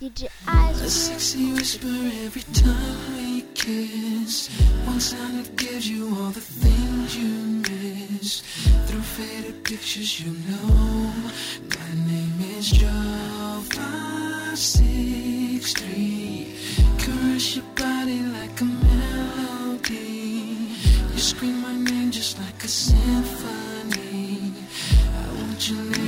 Did your eyes A sexy whisper every time we kiss. I gives you all the things you miss. Through faded pictures, you know my name is Joe Five Six Three. Caress your body like a melody. You scream my name just like a symphony. I want.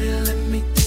let me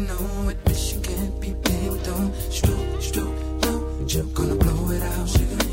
you know admission can't be paid with no stroke, stroke, no joke. Gonna blow it out, sugar.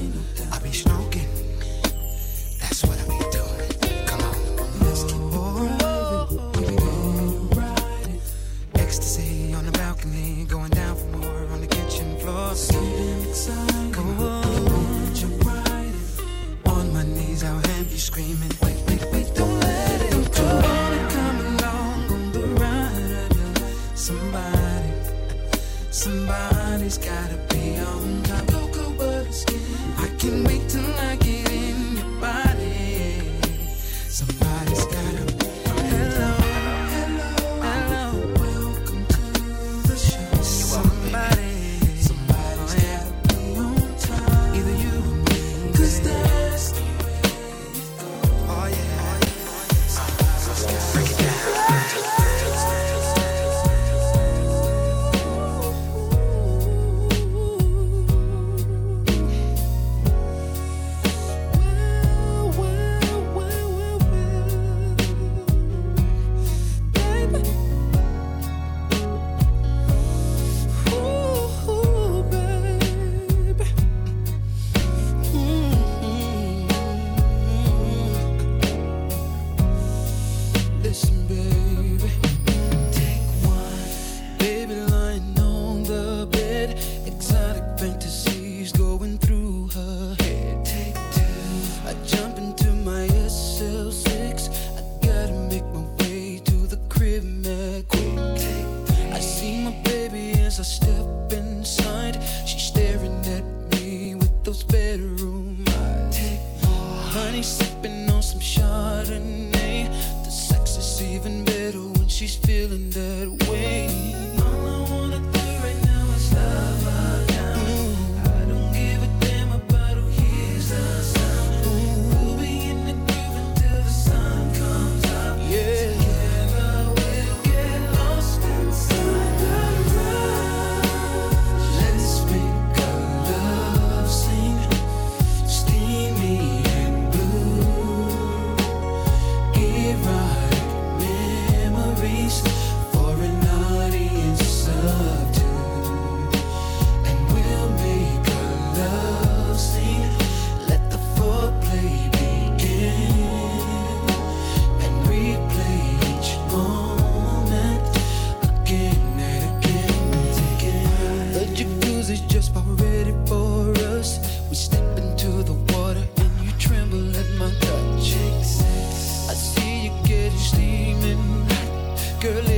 girl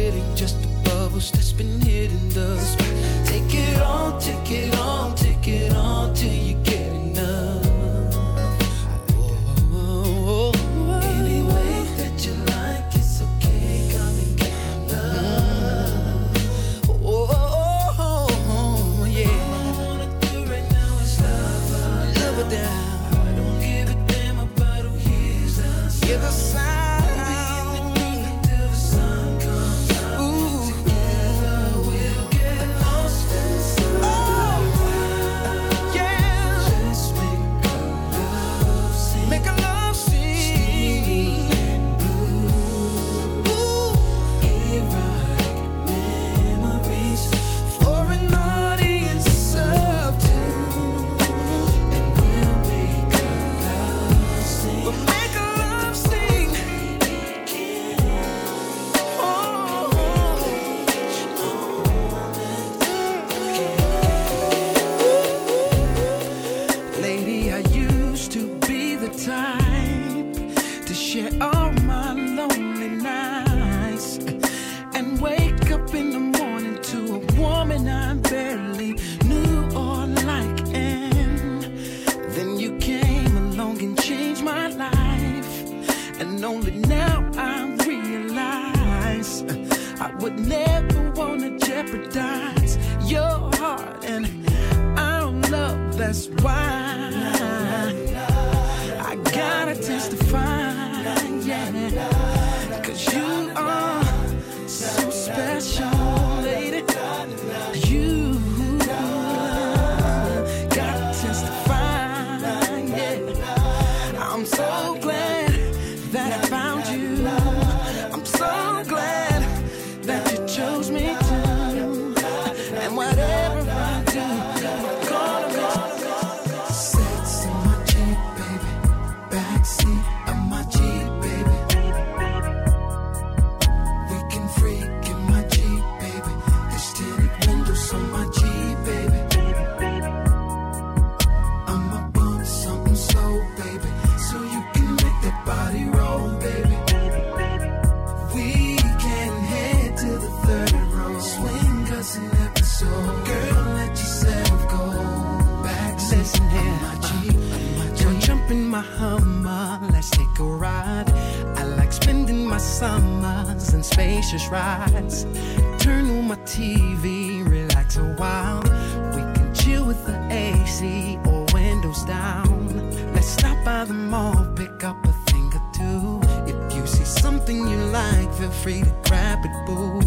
feel free to grab it, boo.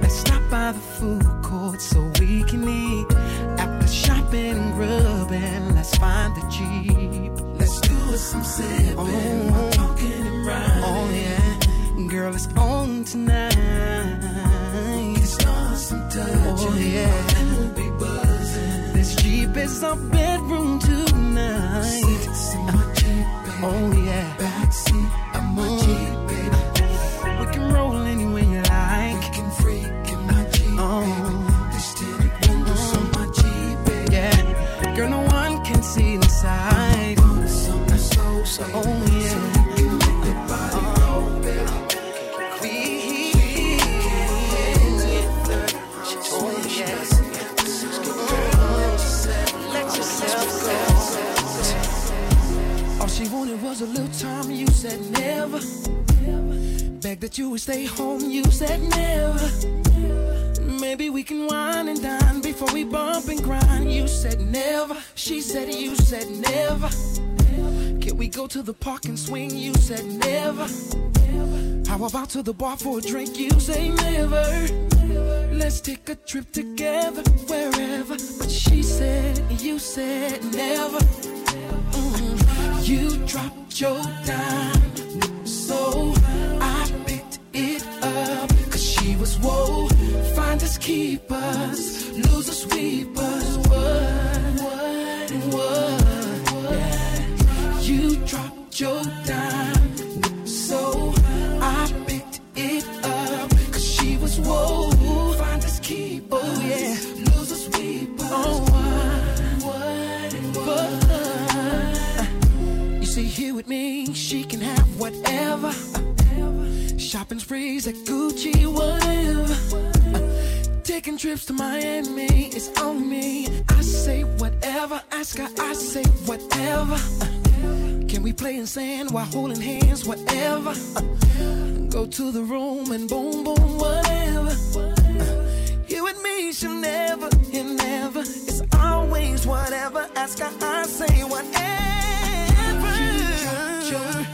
Let's stop by the food court so we can eat. After shopping and grubbing, let's find the Jeep. Let's do it some sipping, oh, talking and riding. Oh yeah, girl, it's on tonight. Start some touching, oh yeah. We'll be buzzing. This Jeep is our bedroom tonight. Six in my Jeep, baby. Oh yeah. Backseat of my Jeep, a little time, you said never. Begged that you would stay home, you said never. Maybe we can wine and dine before we bump and grind. You said never. She said you said never. Can we go to the park and swing? You said never. How about to the bar for a drink? You say never. Let's take a trip together, wherever. But she said, you said never. You dropped your dime, so I picked it up. Cause she was whoa, finders keepers, losers sweepers. What, what, what? Yeah. You dropped your dime, so I picked it up. Cause she was whoa, with me, she can have whatever. Shopping sprees at Gucci, whatever. Taking trips to Miami, it's on me. I say whatever, ask her, I say whatever. Can we play in sand while holding hands, whatever? Go to the room and boom, boom, whatever. You and me should never, never. It's always whatever. Ask her, I say whatever. Oh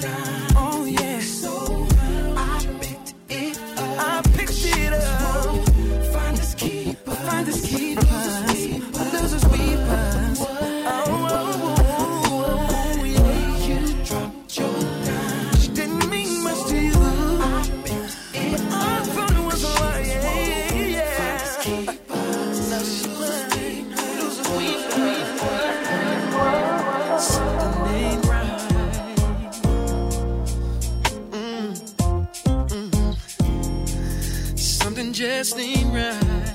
just ain't right.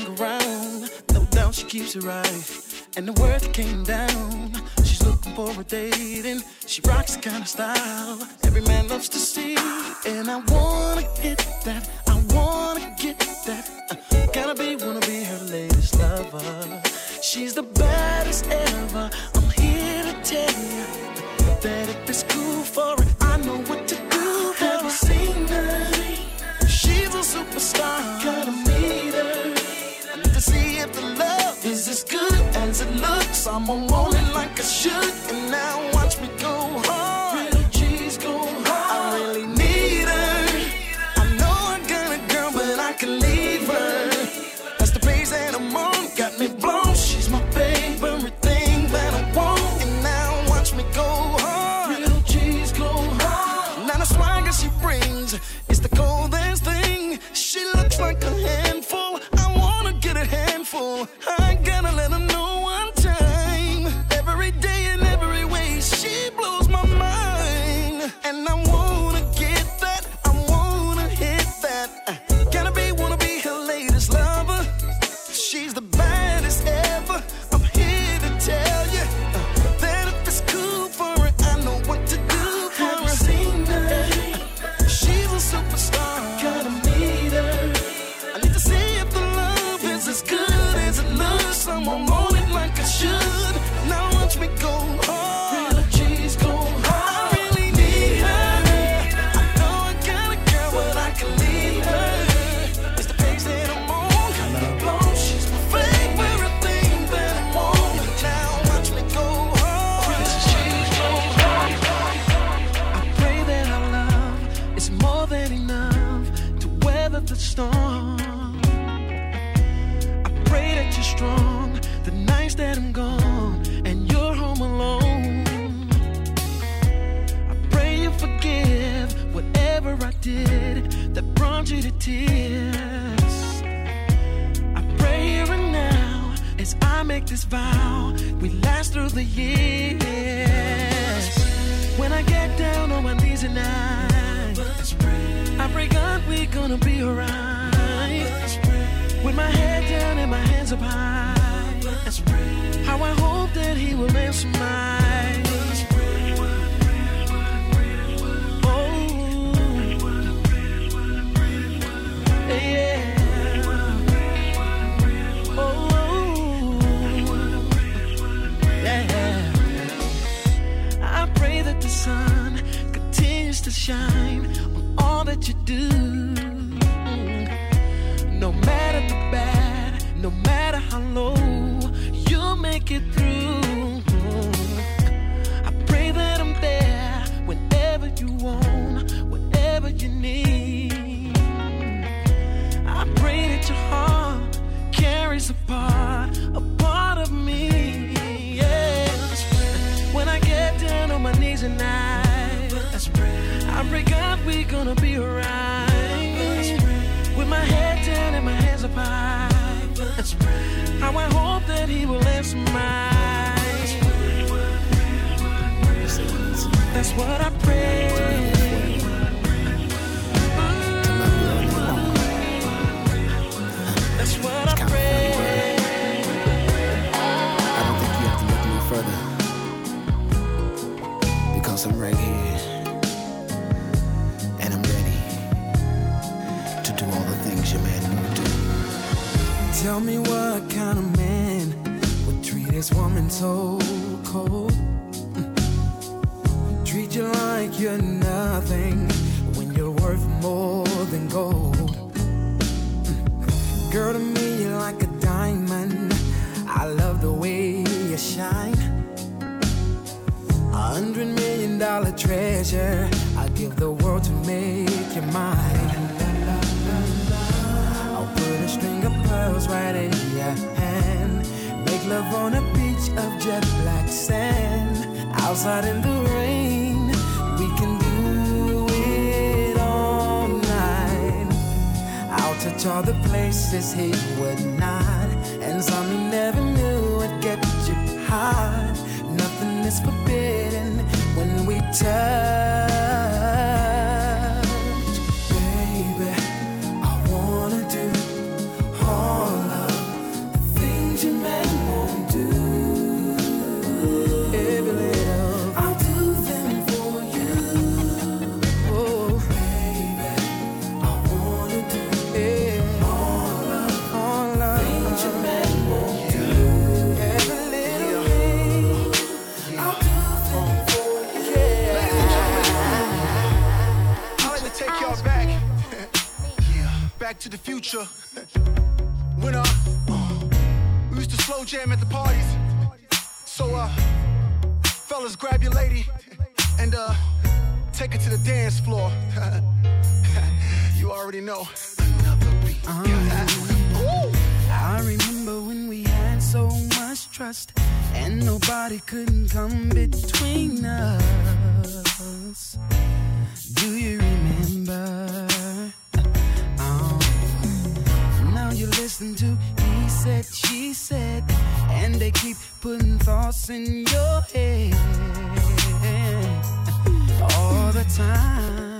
hang around. No doubt she keeps it right. And the word came down. She's looking for a date and she rocks the kind of style every man loves to see. And I wanna get that. I wanna get that. Uh, gotta be, wanna be her latest lover. She's the baddest ever. I'm here to tell you that if it's cool for should No matter how low you'll make it through, I pray that I'm there whenever you want, whatever you need. I pray that your heart carries a part, a part of me. Yes. When I get down on my knees at night, I pray God we're gonna be alright. How I hope that he will answer my. That's what I pray. That's what I pray. I don't think you have to look no further because I'm right here and I'm ready to do all the things your man would do. Tell me what this woman so cold. Treat you like you're nothing when you're worth more than gold. Girl, to me, you're like a diamond. I love the way you shine. A hundred million dollar treasure. I'd give the world to make you mine. I'll put a string of pearls right in ya. Make love on a beach of jet black sand. Outside in the rain, we can do it all night. I'll touch all the places he would not. And some he never knew would get you hot. Nothing is forbidden when we touch. the future. when uh, we used to slow jam at the parties. So uh, fellas, grab your lady and uh, take her to the dance floor. you already know. Um, I remember when we had so much trust and nobody couldn't come between us. said, and they keep putting thoughts in your head all the time.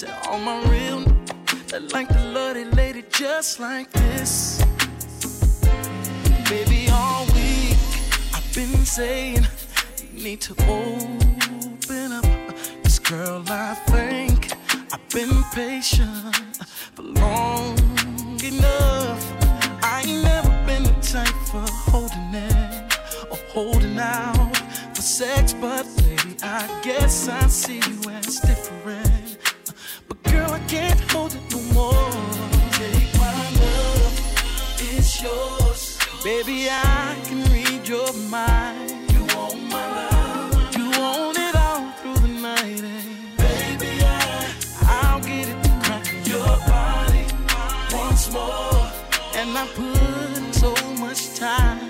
To all my real that like the lovely lady just like this. Baby, all week I've been saying you need to open up. This girl, I think I've been patient for long enough. I ain't never been the type for holding in or holding out for sex, but baby, I guess I see you as different can't hold it no more. Take my love, it's yours. Baby, I can read your mind. You want my love. You want it all through the night. And baby, I, I'll get it to tonight. Your body once more. And I put so much time.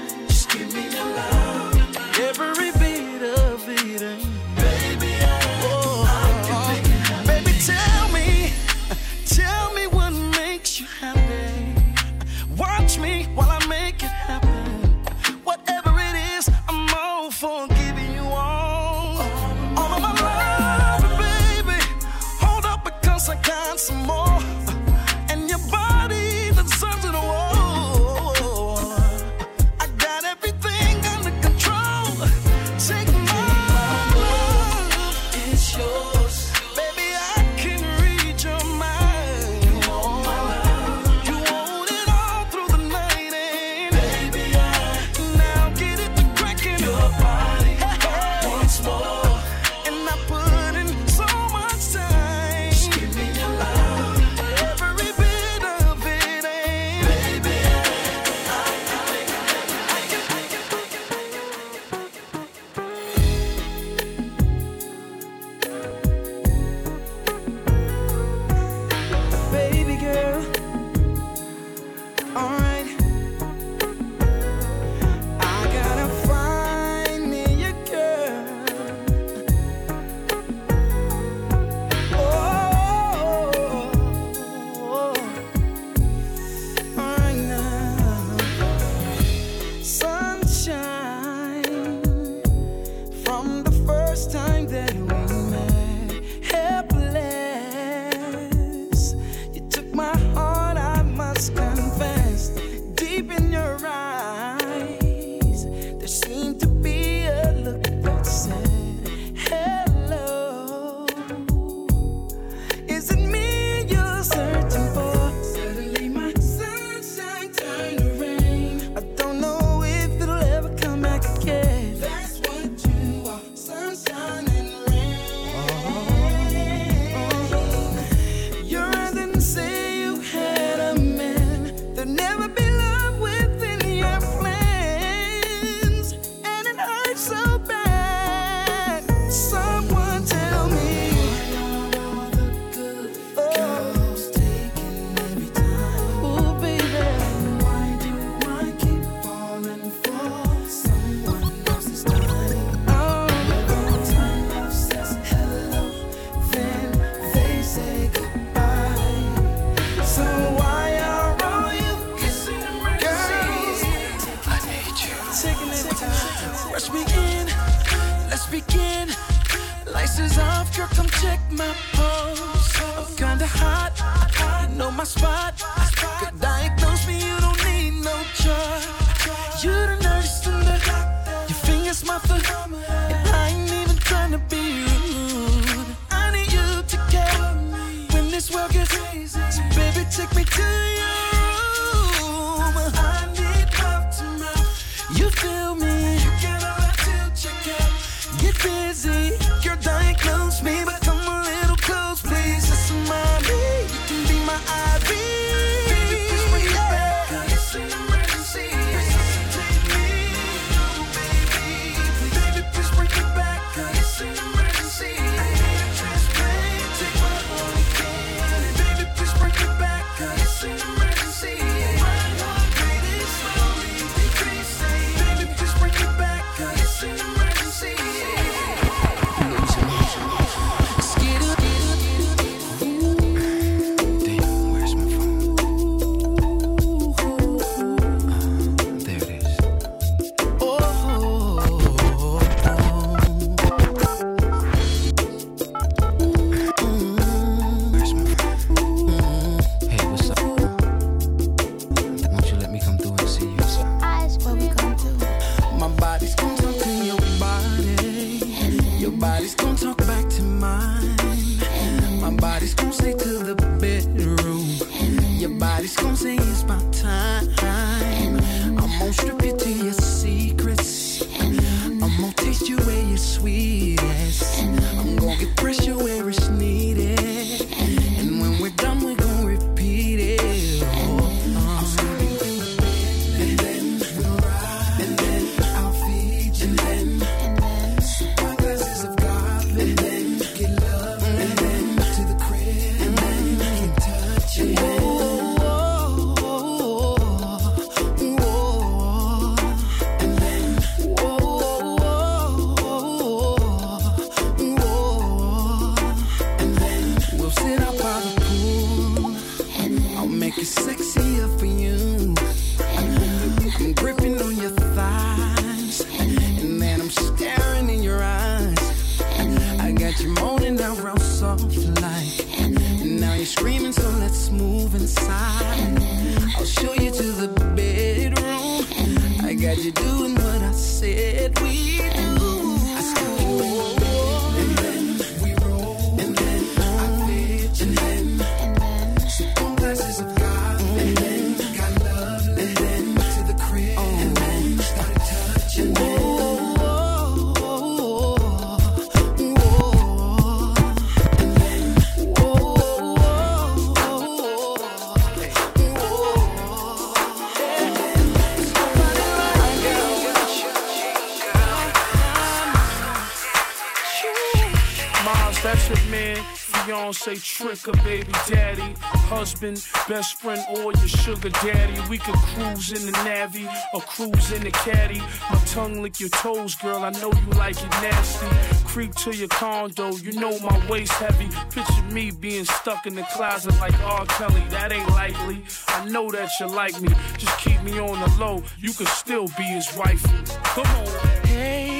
say trick or baby daddy, husband, best friend, or your sugar daddy. We could cruise in the navy or cruise in the caddy. My tongue lick your toes, girl. I know you like it nasty. Creep to your condo, you know my waist heavy. Picture me being stuck in the closet like R. Kelly. That ain't likely. I know that you like me. Just keep me on the low. You could still be his wife. Come on. Hey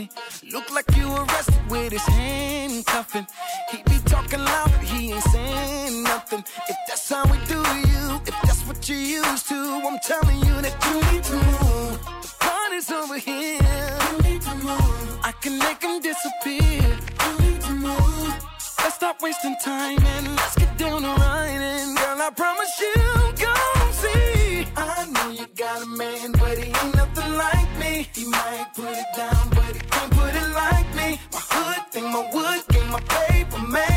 me. Look like you arrested with his handcuffing. He be talking loud, but he ain't saying nothing. If that's how we do you, if that's what you're used to, I'm telling you that you need to move. The party's over here. You need to move. I can make him disappear. You need to move. Let's stop wasting time and let's get down to riding. Girl, I promise you, go see. I know you got a man. He might put it down, but he can't put it like me. My hood thing, my wood thing, my paper man.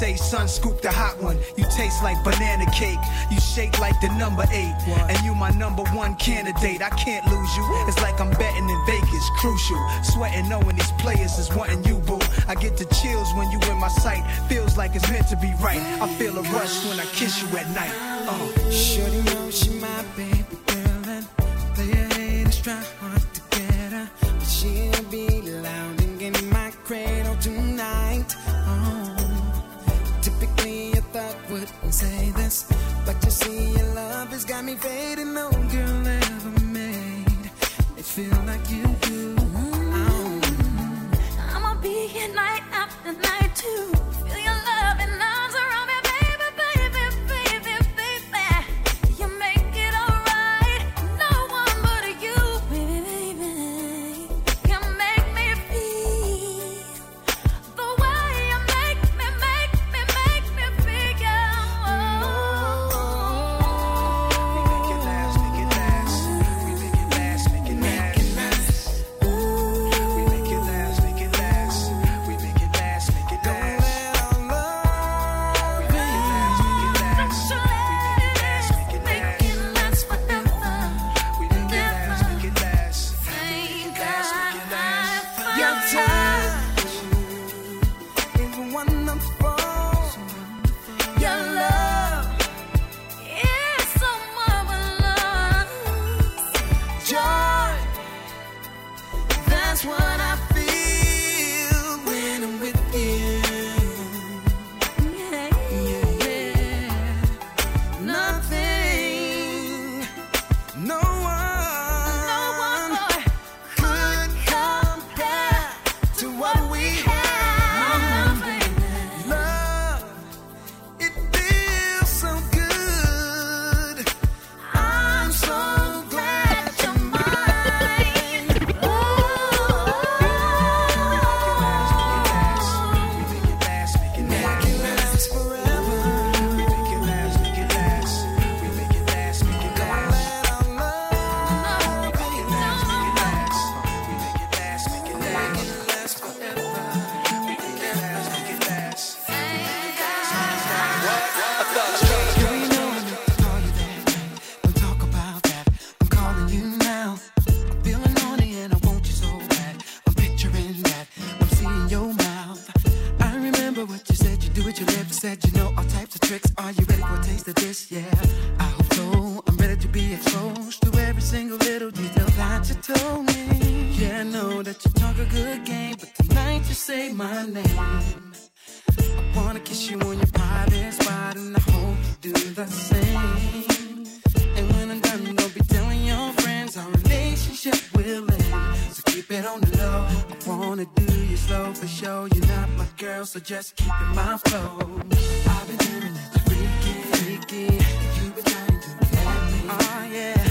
say, son, scoop the hot one. You taste like banana cake. You shake like the number eight. What? And you my number one candidate. I can't lose you. It's like I'm betting in Vegas. Crucial. Sweating knowing these players is wanting you, boo. I get the chills when you in my sight. Feels like it's meant to be right. I feel a rush when I kiss you at night. Uh. Sure, know she my baby girl and play a haters try. see your love has got me faded. just keeping my flow. I've been dreaming, freaking, freaking. You've been trying to let me. Oh, yeah.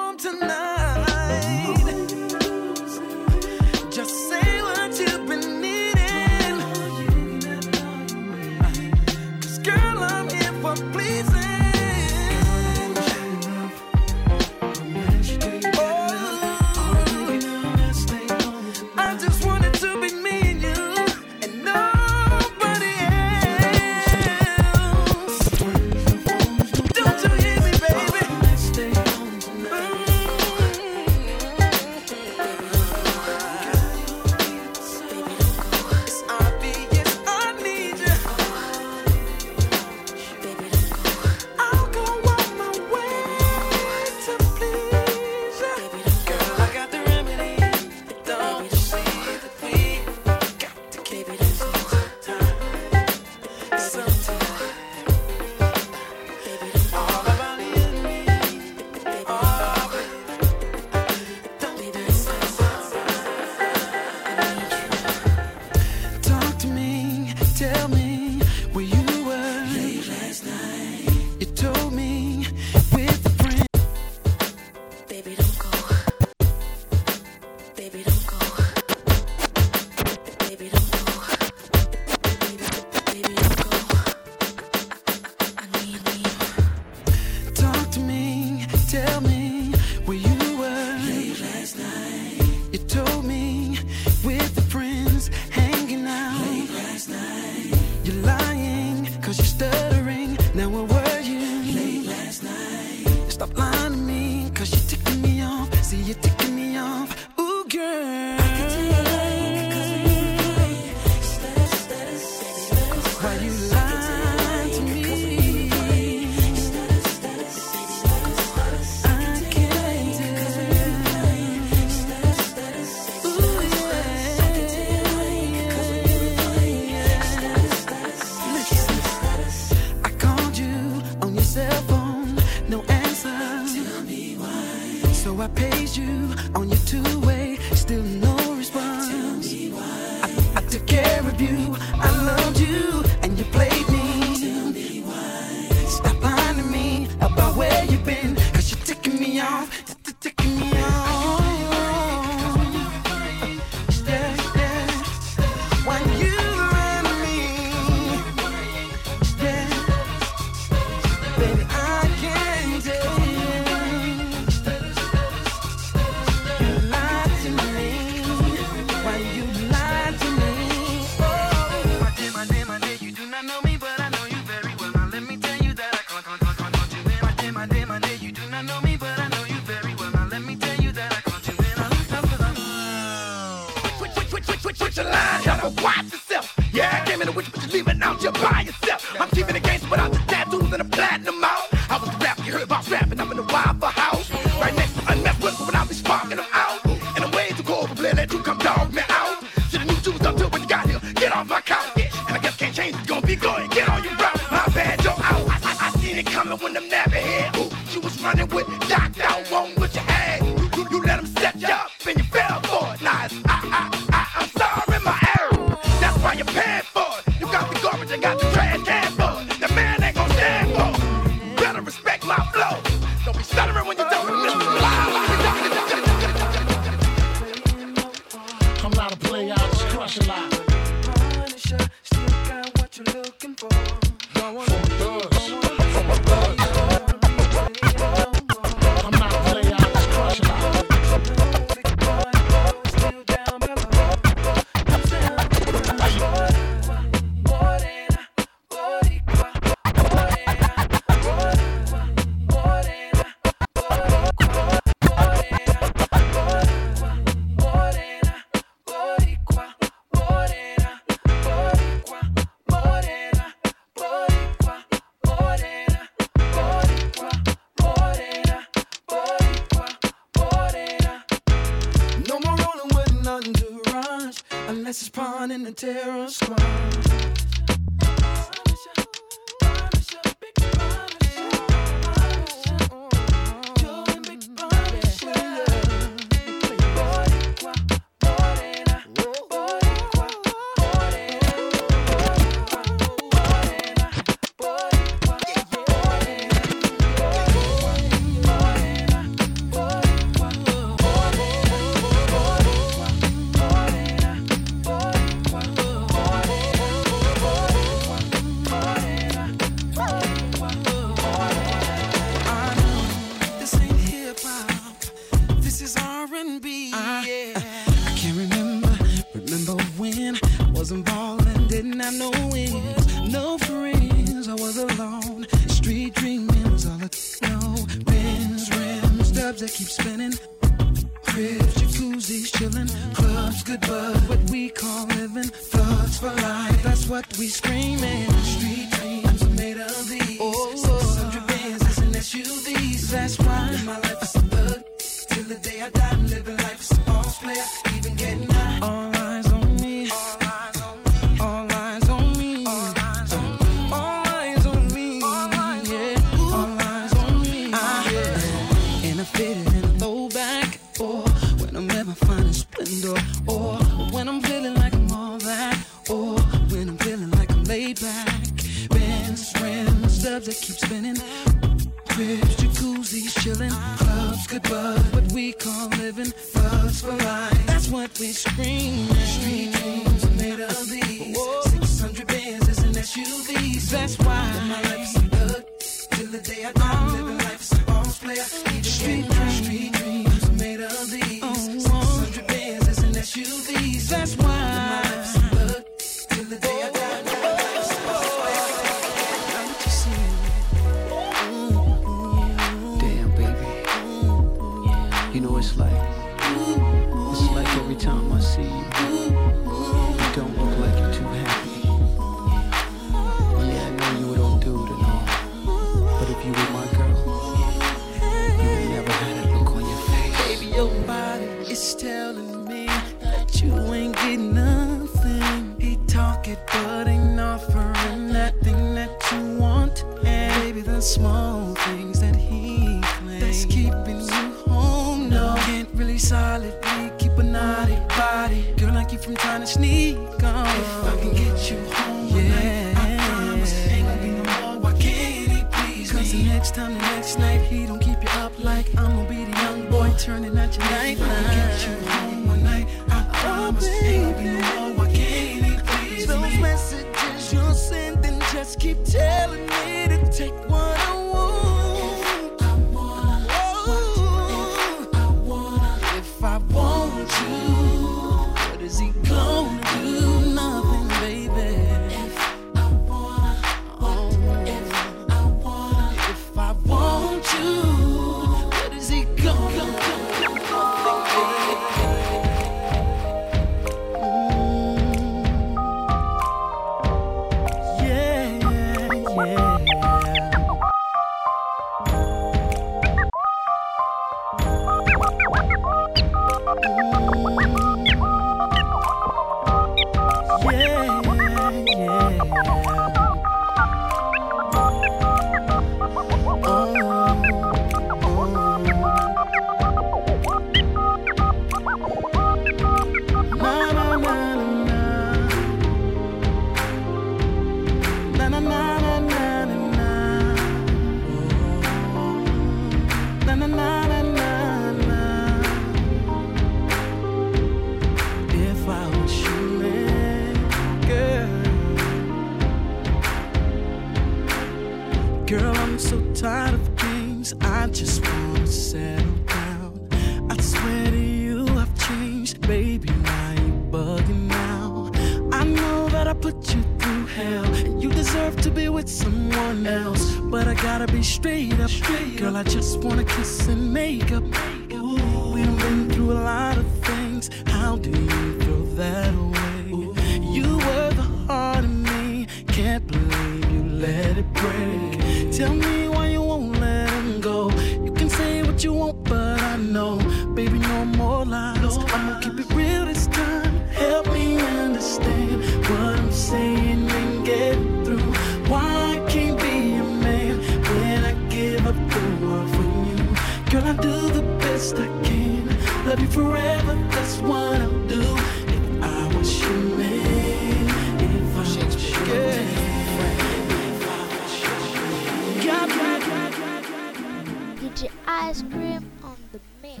Ice Cream on the mix.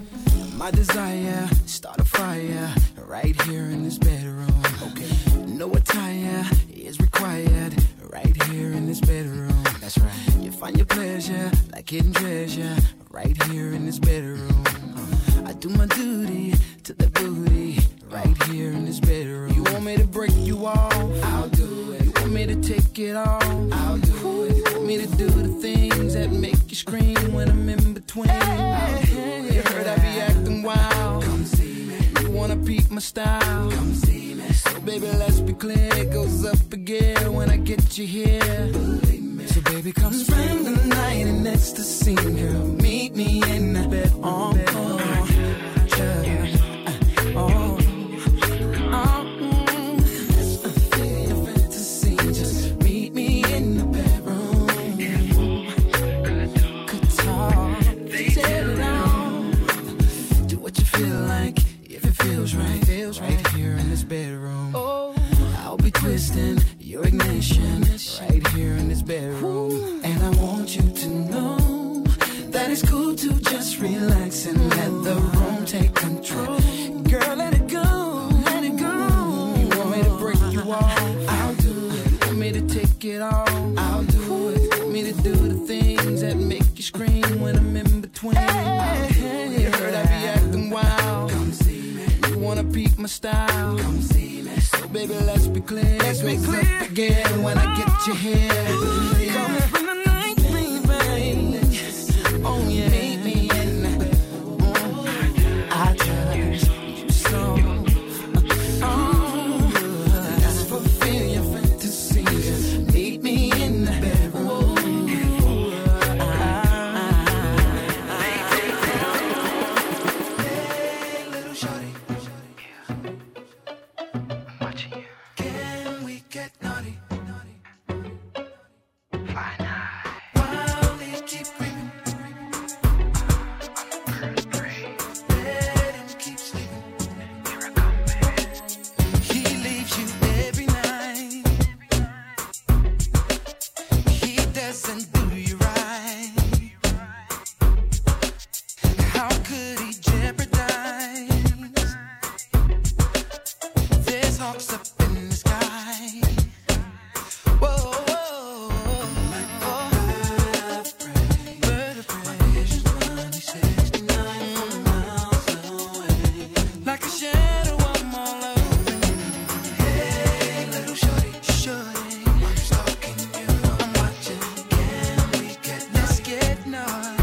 My desire, start a fire right here in this bedroom. Okay. No attire is required right here in this bedroom. That's right. You find your pleasure like hidden treasure right here in this bedroom. Uh, I do my duty to the booty right here in this bedroom. You want me to break you off? I'll do it. You want me to take it off? I'll do it. You want me to do the things that make you scream when I'm in between? I'll do it. You heard I be acting wild. Come see me. You wanna peep my style? Come see me. So baby, let's be clear. It goes up again when I get you here. Believe me. So baby, come spend the night in ecstasy, girl. Meet me in the bed. Oh, oh, ignition right here in this bedroom. And I want you to know that it's cool to just relax and let the room take control. Girl, let it go, let it go. You want me to break you off? I'll do it. You want me to take it off? I'll do it. Want me to do the things that make you scream when I'm in between? It. You heard I be acting wild. Come see me. You wanna peep my style? Come see baby, let's be clear. Let's be clear again when I get you here. Yeah. Come spend the night, baby. Oh yeah. Get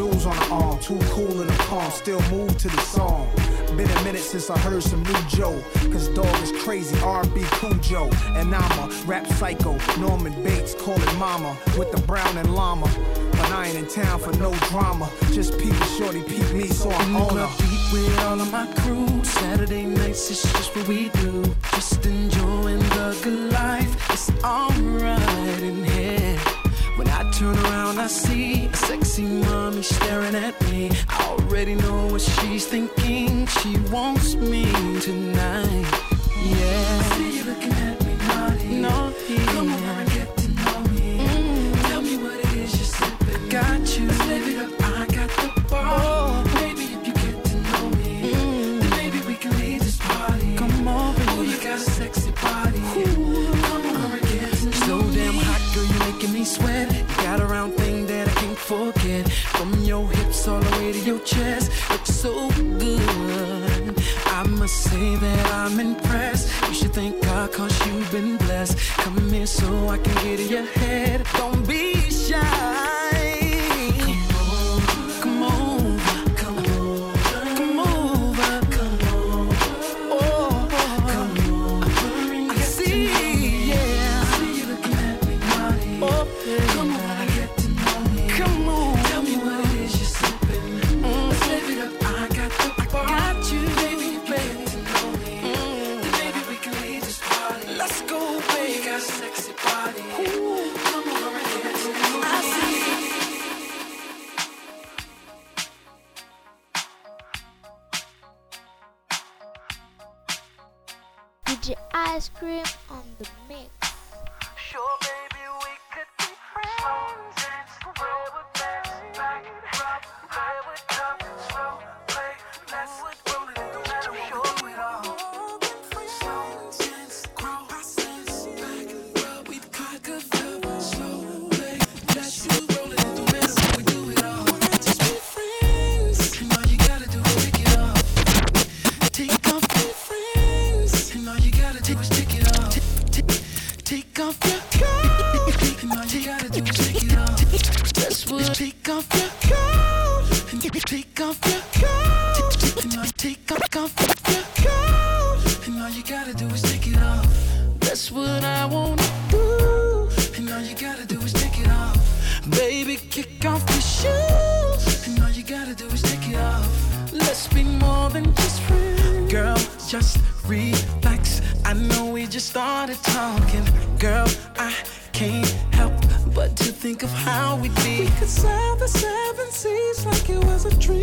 jewels on the arm, too cool in the calm, still move to the song. Been a minute since I heard some new Joe, cause dog is crazy, R&B Cujo. And I'm a rap psycho, Norman Bates, call it mama, with the brown and llama. But I ain't in town for no drama, just peep shorty, peep me, so I'm on a Beat with all of my crew, Saturday nights it's just what we do. Just enjoying the good life, it's alright in here turn around, I see a sexy mommy staring at me. I already know what she's thinking. She wants me tonight. Yeah. I see you looking at me naughty. naughty. Come over and get to know me. Mm. Tell me what it is you're sipping. Got you. Let's live it up. chest looks so good. I must say that I'm impressed. You should thank God, cause you've been blessed. Come here so I can get in your head. Don't want And all you gotta do is take it off. Baby, kick off your shoes. And all you gotta do is take it off. Let's be more than just friends. Girl, just relax. I know we just started talking. Girl, I can't help but to think of how we'd be. We could sail the seven seas like it was a dream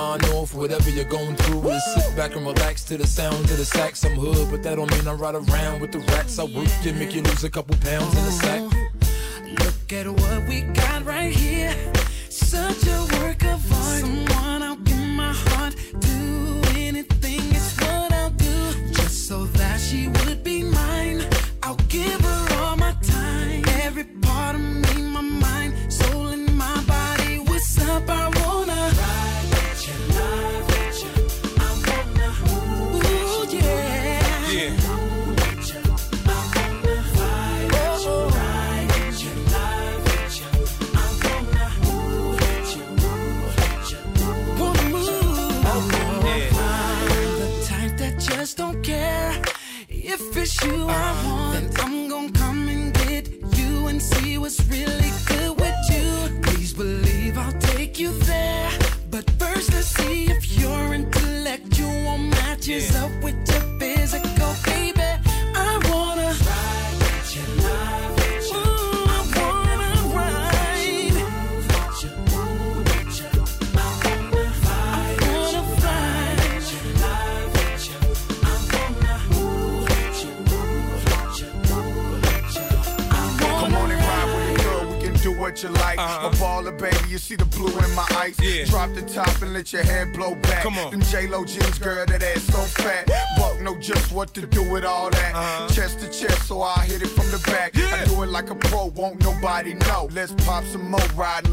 mind off whatever you're going through Woo! sit back and relax to the sound of the sax. I'm hood, but that don't mean I ride around with the rats. I work and make you lose a couple pounds in the sack. Look at what we got right here. Such a work of art. Someone jeans, girl, that ass so fat. Buck know just what to do with all that. Uh-huh. Chest to chest, so I hit it from the back. Yeah. I do it like a pro, won't nobody know. Let's pop some more, riding